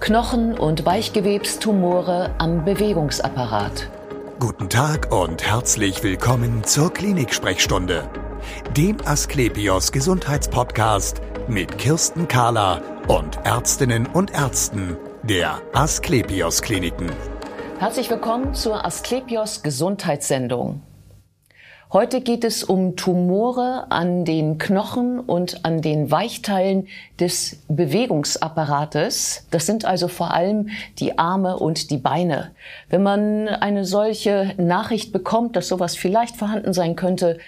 Knochen- und Weichgewebstumore am Bewegungsapparat. Guten Tag und herzlich willkommen zur Klinik-Sprechstunde, dem Asklepios Gesundheitspodcast mit Kirsten Kahler und Ärztinnen und Ärzten der Asklepios Kliniken. Herzlich willkommen zur Asklepios Gesundheitssendung. Heute geht es um Tumore an den Knochen und an den Weichteilen des Bewegungsapparates. Das sind also vor allem die Arme und die Beine. Wenn man eine solche Nachricht bekommt, dass sowas vielleicht vorhanden sein könnte,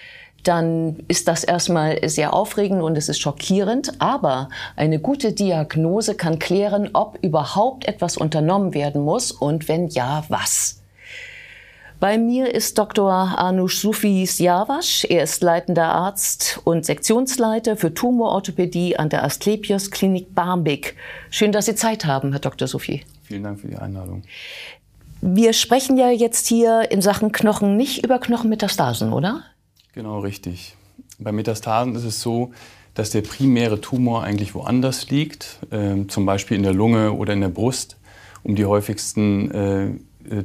dann ist das erstmal sehr aufregend und es ist schockierend. Aber eine gute Diagnose kann klären, ob überhaupt etwas unternommen werden muss und wenn ja, was. Bei mir ist Dr. Anush Sufis Javasch. Er ist leitender Arzt und Sektionsleiter für Tumororthopädie an der Asklepios Klinik Barmbek. Schön, dass Sie Zeit haben, Herr Dr. Sufi. Vielen Dank für die Einladung. Wir sprechen ja jetzt hier in Sachen Knochen nicht über Knochenmetastasen, oder? Genau, richtig. Bei Metastasen ist es so, dass der primäre Tumor eigentlich woanders liegt, äh, zum Beispiel in der Lunge oder in der Brust, um die häufigsten äh,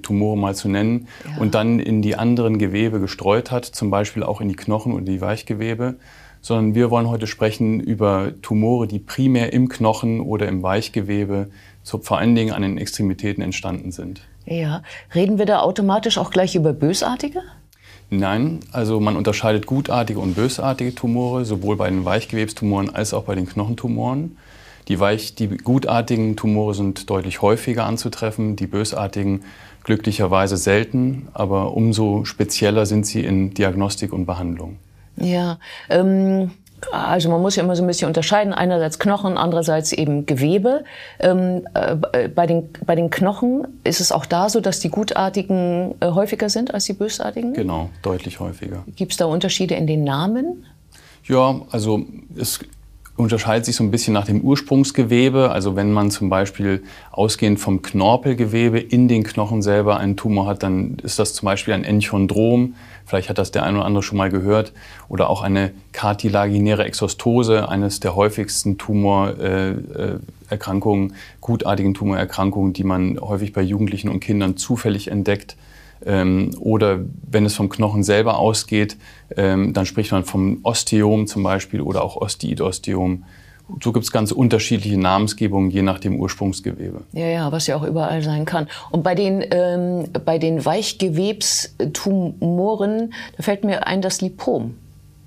Tumore mal zu nennen, ja. und dann in die anderen Gewebe gestreut hat, zum Beispiel auch in die Knochen und die Weichgewebe. Sondern wir wollen heute sprechen über Tumore, die primär im Knochen oder im Weichgewebe, so vor allen Dingen an den Extremitäten entstanden sind. Ja, reden wir da automatisch auch gleich über bösartige? Nein, also man unterscheidet gutartige und bösartige Tumore, sowohl bei den Weichgewebstumoren als auch bei den Knochentumoren. Die, weich, die gutartigen Tumore sind deutlich häufiger anzutreffen, die bösartigen glücklicherweise selten, aber umso spezieller sind sie in Diagnostik und Behandlung. Ja, ähm, also man muss ja immer so ein bisschen unterscheiden, einerseits Knochen, andererseits eben Gewebe. Ähm, äh, bei, den, bei den Knochen ist es auch da so, dass die gutartigen äh, häufiger sind als die bösartigen? Genau, deutlich häufiger. Gibt es da Unterschiede in den Namen? Ja, also es unterscheidet sich so ein bisschen nach dem Ursprungsgewebe. Also wenn man zum Beispiel ausgehend vom Knorpelgewebe in den Knochen selber einen Tumor hat, dann ist das zum Beispiel ein Enchondrom. Vielleicht hat das der eine oder andere schon mal gehört. Oder auch eine kartilaginäre Exostose, eines der häufigsten Tumorerkrankungen, äh, gutartigen Tumorerkrankungen, die man häufig bei Jugendlichen und Kindern zufällig entdeckt. Ähm, oder wenn es vom Knochen selber ausgeht, ähm, dann spricht man vom Osteom zum Beispiel oder auch Osteidosteom. So gibt es ganz unterschiedliche Namensgebungen je nach dem Ursprungsgewebe. Ja, ja, was ja auch überall sein kann. Und bei den, ähm, bei den Weichgewebstumoren, da fällt mir ein das Lipom.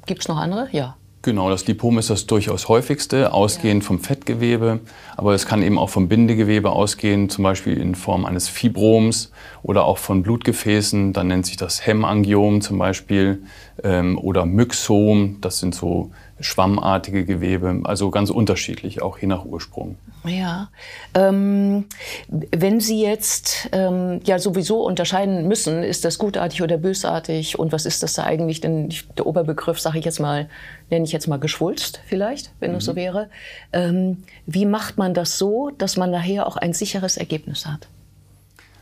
Gibt es noch andere? Ja. Genau, das Lipom ist das durchaus häufigste, ausgehend ja. vom Fettgewebe, aber es kann eben auch vom Bindegewebe ausgehen, zum Beispiel in Form eines Fibroms oder auch von Blutgefäßen. Dann nennt sich das Hemangiom zum Beispiel ähm, oder Myxom. Das sind so schwammartige Gewebe, also ganz unterschiedlich, auch je nach Ursprung. Ja, ähm, wenn Sie jetzt ähm, ja sowieso unterscheiden müssen, ist das gutartig oder bösartig und was ist das da eigentlich? Denn der Oberbegriff, sage ich jetzt mal, nenne ich jetzt mal Geschwulst vielleicht, wenn mhm. es so wäre. Ähm, wie macht man das so, dass man nachher auch ein sicheres Ergebnis hat?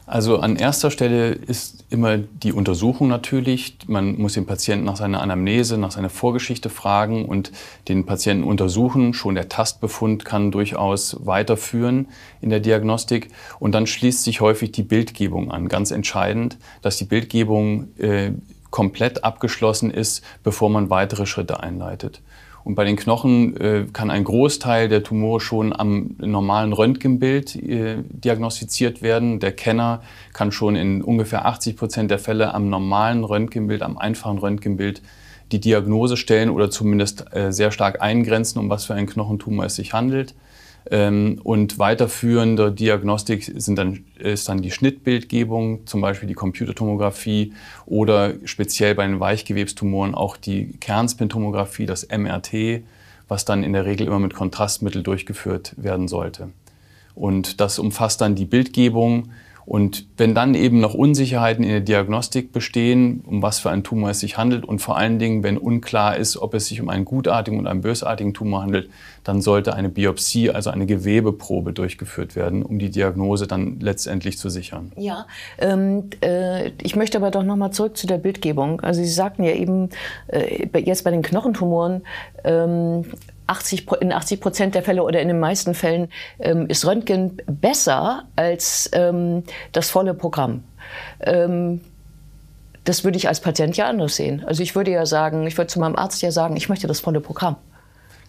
Also an erster Stelle ist immer die Untersuchung natürlich. Man muss den Patienten nach seiner Anamnese, nach seiner Vorgeschichte fragen und den Patienten untersuchen. Schon der Tastbefund kann durchaus weiterführen in der Diagnostik. Und dann schließt sich häufig die Bildgebung an. Ganz entscheidend, dass die Bildgebung äh, komplett abgeschlossen ist, bevor man weitere Schritte einleitet. Und bei den Knochen äh, kann ein Großteil der Tumore schon am normalen Röntgenbild äh, diagnostiziert werden. Der Kenner kann schon in ungefähr 80 Prozent der Fälle am normalen Röntgenbild, am einfachen Röntgenbild die Diagnose stellen oder zumindest äh, sehr stark eingrenzen, um was für einen Knochentumor es sich handelt. Ähm, und weiterführende Diagnostik sind dann, ist dann die Schnittbildgebung, zum Beispiel die Computertomographie oder speziell bei den Weichgewebstumoren auch die Kernspintomographie, das MRT, was dann in der Regel immer mit Kontrastmittel durchgeführt werden sollte. Und das umfasst dann die Bildgebung, und wenn dann eben noch Unsicherheiten in der Diagnostik bestehen, um was für einen Tumor es sich handelt und vor allen Dingen, wenn unklar ist, ob es sich um einen gutartigen und einen bösartigen Tumor handelt, dann sollte eine Biopsie, also eine Gewebeprobe durchgeführt werden, um die Diagnose dann letztendlich zu sichern. Ja, ähm, äh, ich möchte aber doch noch mal zurück zu der Bildgebung. Also Sie sagten ja eben, äh, jetzt bei den Knochentumoren, ähm, 80, in 80 Prozent der Fälle oder in den meisten Fällen ähm, ist Röntgen besser als ähm, das volle Programm. Ähm, das würde ich als Patient ja anders sehen. Also ich würde ja sagen, ich würde zu meinem Arzt ja sagen, ich möchte das volle Programm.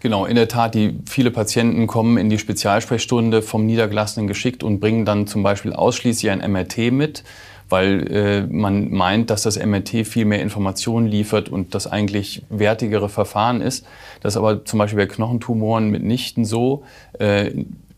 Genau, in der Tat, die viele Patienten kommen in die Spezialsprechstunde vom Niedergelassenen geschickt und bringen dann zum Beispiel ausschließlich ein MRT mit, weil äh, man meint, dass das MRT viel mehr Informationen liefert und das eigentlich wertigere Verfahren ist. Das ist aber zum Beispiel bei Knochentumoren mitnichten so. Äh,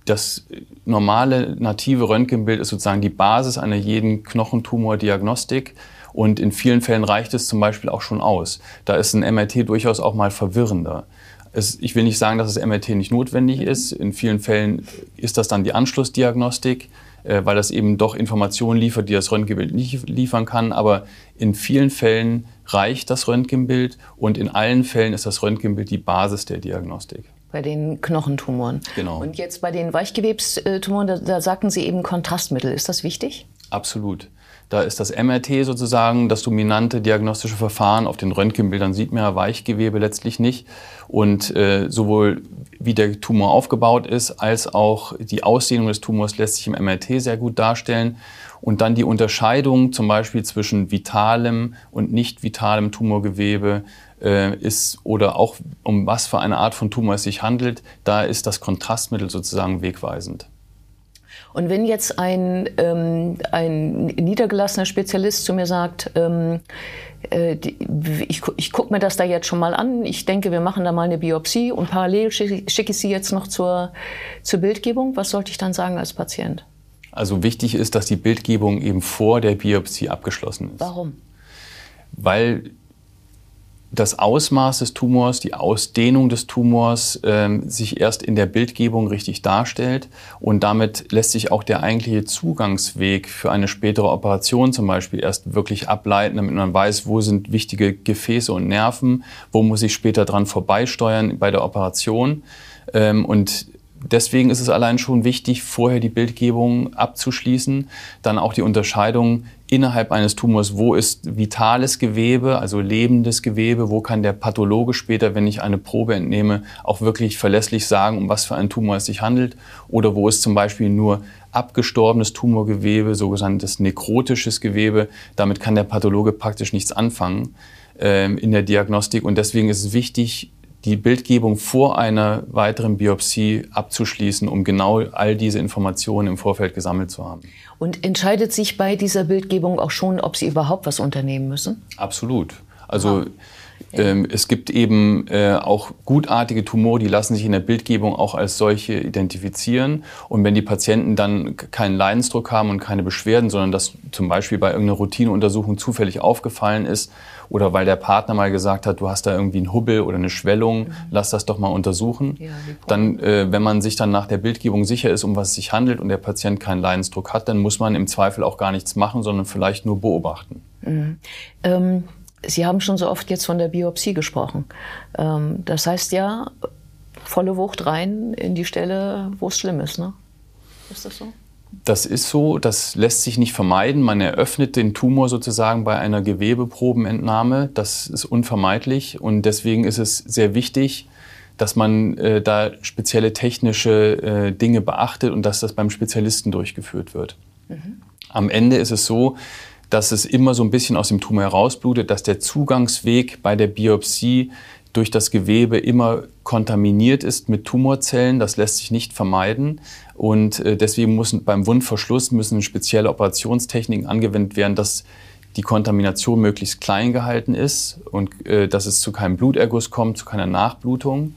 das normale native Röntgenbild ist sozusagen die Basis einer jeden Knochentumordiagnostik. Und in vielen Fällen reicht es zum Beispiel auch schon aus. Da ist ein MRT durchaus auch mal verwirrender. Es, ich will nicht sagen, dass das MRT nicht notwendig ist. In vielen Fällen ist das dann die Anschlussdiagnostik, äh, weil das eben doch Informationen liefert, die das Röntgenbild nicht liefern kann. Aber in vielen Fällen reicht das Röntgenbild und in allen Fällen ist das Röntgenbild die Basis der Diagnostik. Bei den Knochentumoren. Genau. Und jetzt bei den Weichgewebstumoren, da, da sagten Sie eben Kontrastmittel. Ist das wichtig? Absolut. Da ist das MRT sozusagen das dominante diagnostische Verfahren. Auf den Röntgenbildern sieht man ja Weichgewebe letztlich nicht. Und äh, sowohl wie der Tumor aufgebaut ist, als auch die Ausdehnung des Tumors lässt sich im MRT sehr gut darstellen. Und dann die Unterscheidung zum Beispiel zwischen vitalem und nicht vitalem Tumorgewebe äh, ist oder auch um was für eine Art von Tumor es sich handelt, da ist das Kontrastmittel sozusagen wegweisend. Und wenn jetzt ein, ähm, ein niedergelassener Spezialist zu mir sagt, ähm, äh, die, ich, ich gucke mir das da jetzt schon mal an, ich denke, wir machen da mal eine Biopsie und parallel schicke, schicke ich sie jetzt noch zur, zur Bildgebung, was sollte ich dann sagen als Patient? Also wichtig ist, dass die Bildgebung eben vor der Biopsie abgeschlossen ist. Warum? Weil das Ausmaß des Tumors, die Ausdehnung des Tumors ähm, sich erst in der Bildgebung richtig darstellt und damit lässt sich auch der eigentliche Zugangsweg für eine spätere Operation zum Beispiel erst wirklich ableiten, damit man weiß, wo sind wichtige Gefäße und Nerven, wo muss ich später dran vorbeisteuern bei der Operation. Ähm, und deswegen ist es allein schon wichtig, vorher die Bildgebung abzuschließen, dann auch die Unterscheidung innerhalb eines Tumors, wo ist vitales Gewebe, also lebendes Gewebe, wo kann der Pathologe später, wenn ich eine Probe entnehme, auch wirklich verlässlich sagen, um was für einen Tumor es sich handelt, oder wo ist zum Beispiel nur abgestorbenes Tumorgewebe, sogenanntes nekrotisches Gewebe, damit kann der Pathologe praktisch nichts anfangen äh, in der Diagnostik. Und deswegen ist es wichtig, die Bildgebung vor einer weiteren Biopsie abzuschließen, um genau all diese Informationen im Vorfeld gesammelt zu haben. Und entscheidet sich bei dieser Bildgebung auch schon, ob Sie überhaupt was unternehmen müssen? Absolut. Also ähm, es gibt eben äh, auch gutartige Tumore, die lassen sich in der Bildgebung auch als solche identifizieren. Und wenn die Patienten dann keinen Leidensdruck haben und keine Beschwerden, sondern das zum Beispiel bei irgendeiner Routineuntersuchung zufällig aufgefallen ist oder weil der Partner mal gesagt hat, du hast da irgendwie einen Hubbel oder eine Schwellung, mhm. lass das doch mal untersuchen. Ja, dann, äh, wenn man sich dann nach der Bildgebung sicher ist, um was es sich handelt und der Patient keinen Leidensdruck hat, dann muss man im Zweifel auch gar nichts machen, sondern vielleicht nur beobachten. Mhm. Ähm Sie haben schon so oft jetzt von der Biopsie gesprochen. Ähm, das heißt ja, volle Wucht rein in die Stelle, wo es schlimm ist. Ne? Ist das so? Das ist so, das lässt sich nicht vermeiden. Man eröffnet den Tumor sozusagen bei einer Gewebeprobenentnahme. Das ist unvermeidlich und deswegen ist es sehr wichtig, dass man äh, da spezielle technische äh, Dinge beachtet und dass das beim Spezialisten durchgeführt wird. Mhm. Am Ende ist es so, dass es immer so ein bisschen aus dem Tumor herausblutet, dass der Zugangsweg bei der Biopsie durch das Gewebe immer kontaminiert ist mit Tumorzellen. Das lässt sich nicht vermeiden. Und äh, deswegen müssen beim Wundverschluss müssen spezielle Operationstechniken angewendet werden, dass die Kontamination möglichst klein gehalten ist und äh, dass es zu keinem Bluterguss kommt, zu keiner Nachblutung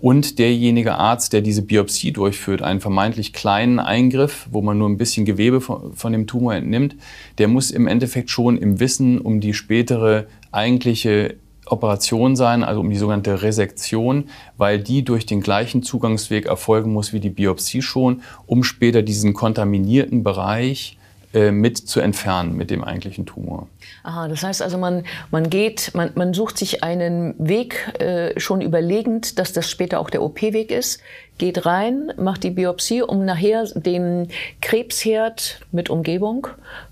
und derjenige Arzt, der diese Biopsie durchführt, einen vermeintlich kleinen Eingriff, wo man nur ein bisschen Gewebe von, von, dem Tumor entnimmt, der muss im Endeffekt schon im Wissen um die spätere eigentliche Operation sein, also um die sogenannte Resektion, weil die durch den gleichen Zugangsweg erfolgen muss wie die Biopsie schon, um später diesen kontaminierten Bereich mit zu entfernen mit dem eigentlichen Tumor. Aha, das heißt also, man, man geht, man, man sucht sich einen Weg äh, schon überlegend, dass das später auch der OP-Weg ist, geht rein, macht die Biopsie, um nachher den Krebsherd mit Umgebung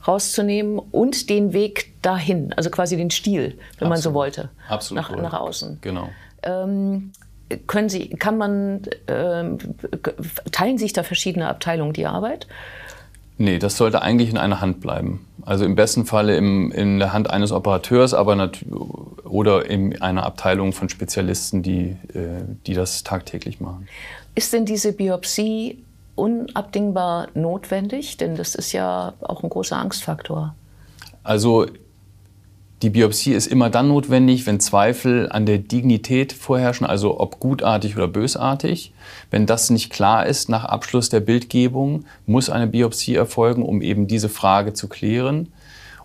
rauszunehmen und den Weg dahin, also quasi den Stiel, wenn Absolut. man so wollte, Absolut nach, nach außen. Genau. Ähm, können Sie, kann man, äh, teilen sich da verschiedene Abteilungen die Arbeit? Nee, das sollte eigentlich in einer Hand bleiben. Also im besten Falle im, in der Hand eines Operateurs, aber oder in einer Abteilung von Spezialisten, die, äh, die das tagtäglich machen. Ist denn diese Biopsie unabdingbar notwendig? Denn das ist ja auch ein großer Angstfaktor. Also die Biopsie ist immer dann notwendig, wenn Zweifel an der Dignität vorherrschen, also ob gutartig oder bösartig. Wenn das nicht klar ist nach Abschluss der Bildgebung, muss eine Biopsie erfolgen, um eben diese Frage zu klären.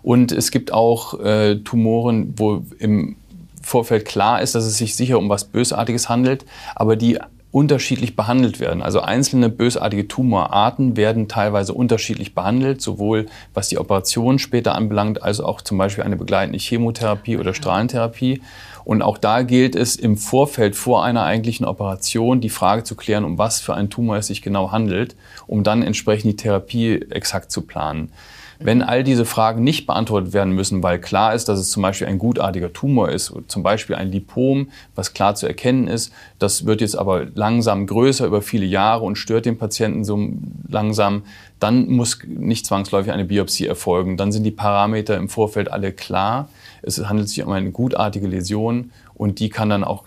Und es gibt auch äh, Tumoren, wo im Vorfeld klar ist, dass es sich sicher um was Bösartiges handelt, aber die unterschiedlich behandelt werden. Also einzelne bösartige Tumorarten werden teilweise unterschiedlich behandelt, sowohl was die Operation später anbelangt, als auch zum Beispiel eine begleitende Chemotherapie oder Strahlentherapie. Und auch da gilt es im Vorfeld vor einer eigentlichen Operation die Frage zu klären, um was für einen Tumor es sich genau handelt, um dann entsprechend die Therapie exakt zu planen. Wenn all diese Fragen nicht beantwortet werden müssen, weil klar ist, dass es zum Beispiel ein gutartiger Tumor ist, zum Beispiel ein Lipom, was klar zu erkennen ist, das wird jetzt aber langsam größer über viele Jahre und stört den Patienten so langsam, dann muss nicht zwangsläufig eine Biopsie erfolgen. Dann sind die Parameter im Vorfeld alle klar. Es handelt sich um eine gutartige Läsion und die kann dann auch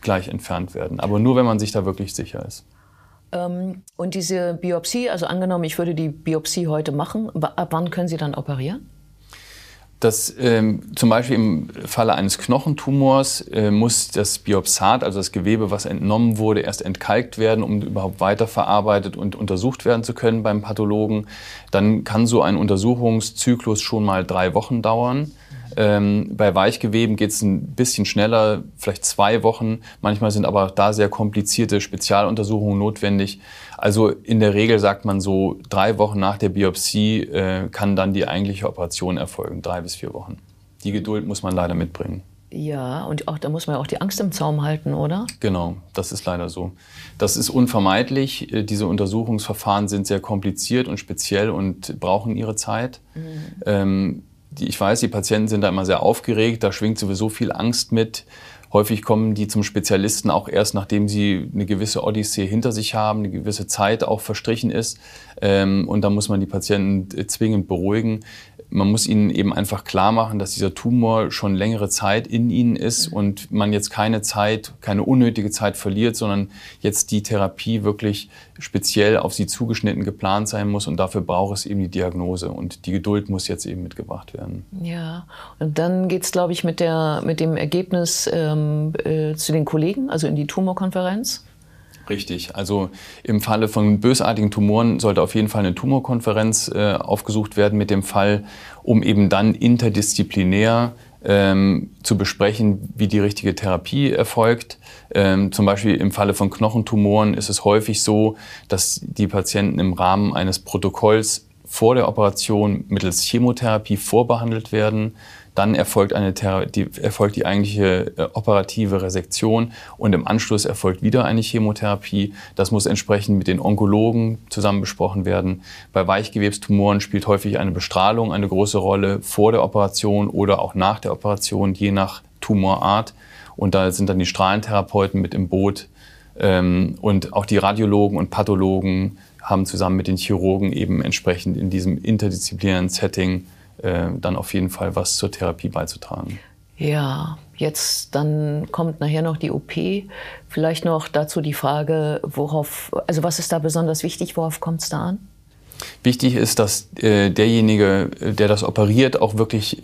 gleich entfernt werden. Aber nur, wenn man sich da wirklich sicher ist. Ähm, und diese Biopsie, also angenommen, ich würde die Biopsie heute machen, ab wann können Sie dann operieren? Das, ähm, zum Beispiel im Falle eines Knochentumors äh, muss das Biopsat, also das Gewebe, was entnommen wurde, erst entkalkt werden, um überhaupt weiterverarbeitet und untersucht werden zu können beim Pathologen. Dann kann so ein Untersuchungszyklus schon mal drei Wochen dauern. Ähm, bei Weichgeweben geht es ein bisschen schneller, vielleicht zwei Wochen. Manchmal sind aber auch da sehr komplizierte Spezialuntersuchungen notwendig. Also in der Regel sagt man so, drei Wochen nach der Biopsie äh, kann dann die eigentliche Operation erfolgen, drei bis vier Wochen. Die Geduld muss man leider mitbringen. Ja, und auch, da muss man ja auch die Angst im Zaum halten, oder? Genau, das ist leider so. Das ist unvermeidlich. Äh, diese Untersuchungsverfahren sind sehr kompliziert und speziell und brauchen ihre Zeit. Mhm. Ähm, ich weiß, die Patienten sind da immer sehr aufgeregt, da schwingt sowieso viel Angst mit. Häufig kommen die zum Spezialisten auch erst, nachdem sie eine gewisse Odyssee hinter sich haben, eine gewisse Zeit auch verstrichen ist. Ähm, und da muss man die Patienten zwingend beruhigen man muss ihnen eben einfach klar machen, dass dieser Tumor schon längere Zeit in ihnen ist und man jetzt keine Zeit, keine unnötige Zeit verliert, sondern jetzt die Therapie wirklich speziell auf sie zugeschnitten geplant sein muss und dafür braucht es eben die Diagnose und die Geduld muss jetzt eben mitgebracht werden. Ja, und dann geht es, glaube ich, mit, der, mit dem Ergebnis ähm, äh, zu den Kollegen, also in die Tumorkonferenz. Richtig. Also im Falle von bösartigen Tumoren sollte auf jeden Fall eine Tumorkonferenz äh, aufgesucht werden mit dem Fall, um eben dann interdisziplinär ähm, zu besprechen, wie die richtige Therapie erfolgt. Ähm, zum Beispiel im Falle von Knochentumoren ist es häufig so, dass die Patienten im Rahmen eines Protokolls vor der Operation mittels Chemotherapie vorbehandelt werden. Dann erfolgt, eine die, erfolgt die eigentliche äh, operative Resektion und im Anschluss erfolgt wieder eine Chemotherapie. Das muss entsprechend mit den Onkologen zusammen besprochen werden. Bei Weichgewebstumoren spielt häufig eine Bestrahlung eine große Rolle vor der Operation oder auch nach der Operation, je nach Tumorart. Und da sind dann die Strahlentherapeuten mit im Boot. Ähm, und auch die Radiologen und Pathologen haben zusammen mit den Chirurgen eben entsprechend in diesem interdisziplinären Setting äh, dann auf jeden Fall was zur Therapie beizutragen. Ja, jetzt dann kommt nachher noch die OP. Vielleicht noch dazu die Frage, worauf, also was ist da besonders wichtig, worauf kommt es da an? Wichtig ist, dass äh, derjenige, der das operiert, auch wirklich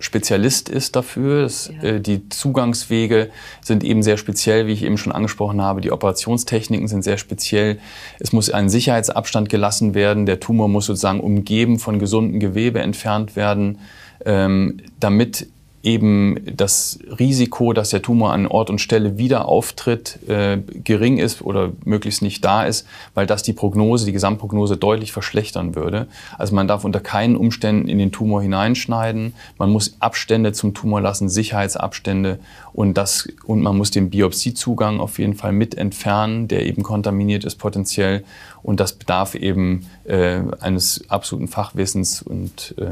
Spezialist ist dafür. Das, ja. äh, die Zugangswege sind eben sehr speziell, wie ich eben schon angesprochen habe. Die Operationstechniken sind sehr speziell. Es muss ein Sicherheitsabstand gelassen werden. Der Tumor muss sozusagen umgeben von gesundem Gewebe entfernt werden, ähm, damit eben das Risiko, dass der Tumor an Ort und Stelle wieder auftritt, äh, gering ist oder möglichst nicht da ist, weil das die Prognose, die Gesamtprognose deutlich verschlechtern würde. Also man darf unter keinen Umständen in den Tumor hineinschneiden. Man muss Abstände zum Tumor lassen, Sicherheitsabstände und das und man muss den Biopsiezugang auf jeden Fall mit entfernen, der eben kontaminiert ist potenziell und das bedarf eben äh, eines absoluten Fachwissens und äh,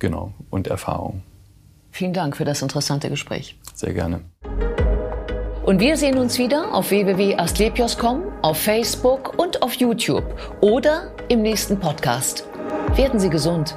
genau und Erfahrung. Vielen Dank für das interessante Gespräch. Sehr gerne. Und wir sehen uns wieder auf www.asklepios.com, auf Facebook und auf YouTube oder im nächsten Podcast. Werden Sie gesund.